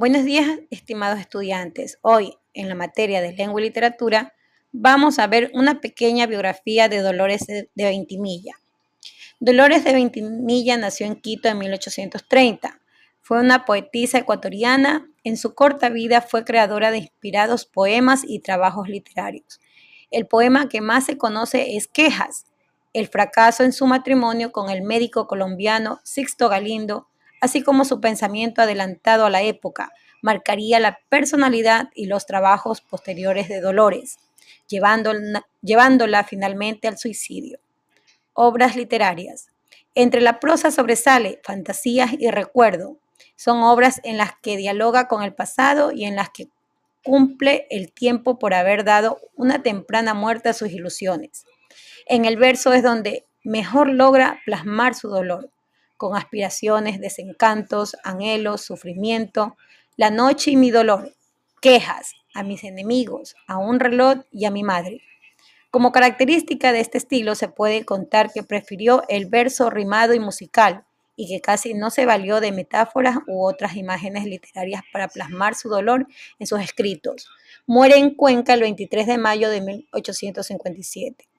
Buenos días, estimados estudiantes. Hoy, en la materia de lengua y literatura, vamos a ver una pequeña biografía de Dolores de Ventimilla. Dolores de Ventimilla nació en Quito en 1830. Fue una poetisa ecuatoriana. En su corta vida fue creadora de inspirados poemas y trabajos literarios. El poema que más se conoce es Quejas, el fracaso en su matrimonio con el médico colombiano Sixto Galindo, así como su pensamiento adelantado a la época, marcaría la personalidad y los trabajos posteriores de Dolores, llevándola, finalmente al suicidio. Obras literarias. Entre la prosa sobresale Fantasías y Recuerdo. Son obras en las que dialoga con el pasado y en las que cumple el tiempo por haber dado una temprana muerte a sus ilusiones. En el verso es donde mejor logra plasmar su dolor, con aspiraciones, desencantos, anhelos, sufrimiento, la noche y mi dolor, quejas a mis enemigos, a un reloj y a mi madre. Como característica de este estilo se puede contar que prefirió el verso rimado y musical y que casi no se valió de metáforas u otras imágenes literarias para plasmar su dolor en sus escritos. Muere en Cuenca el 23 de mayo de 1857.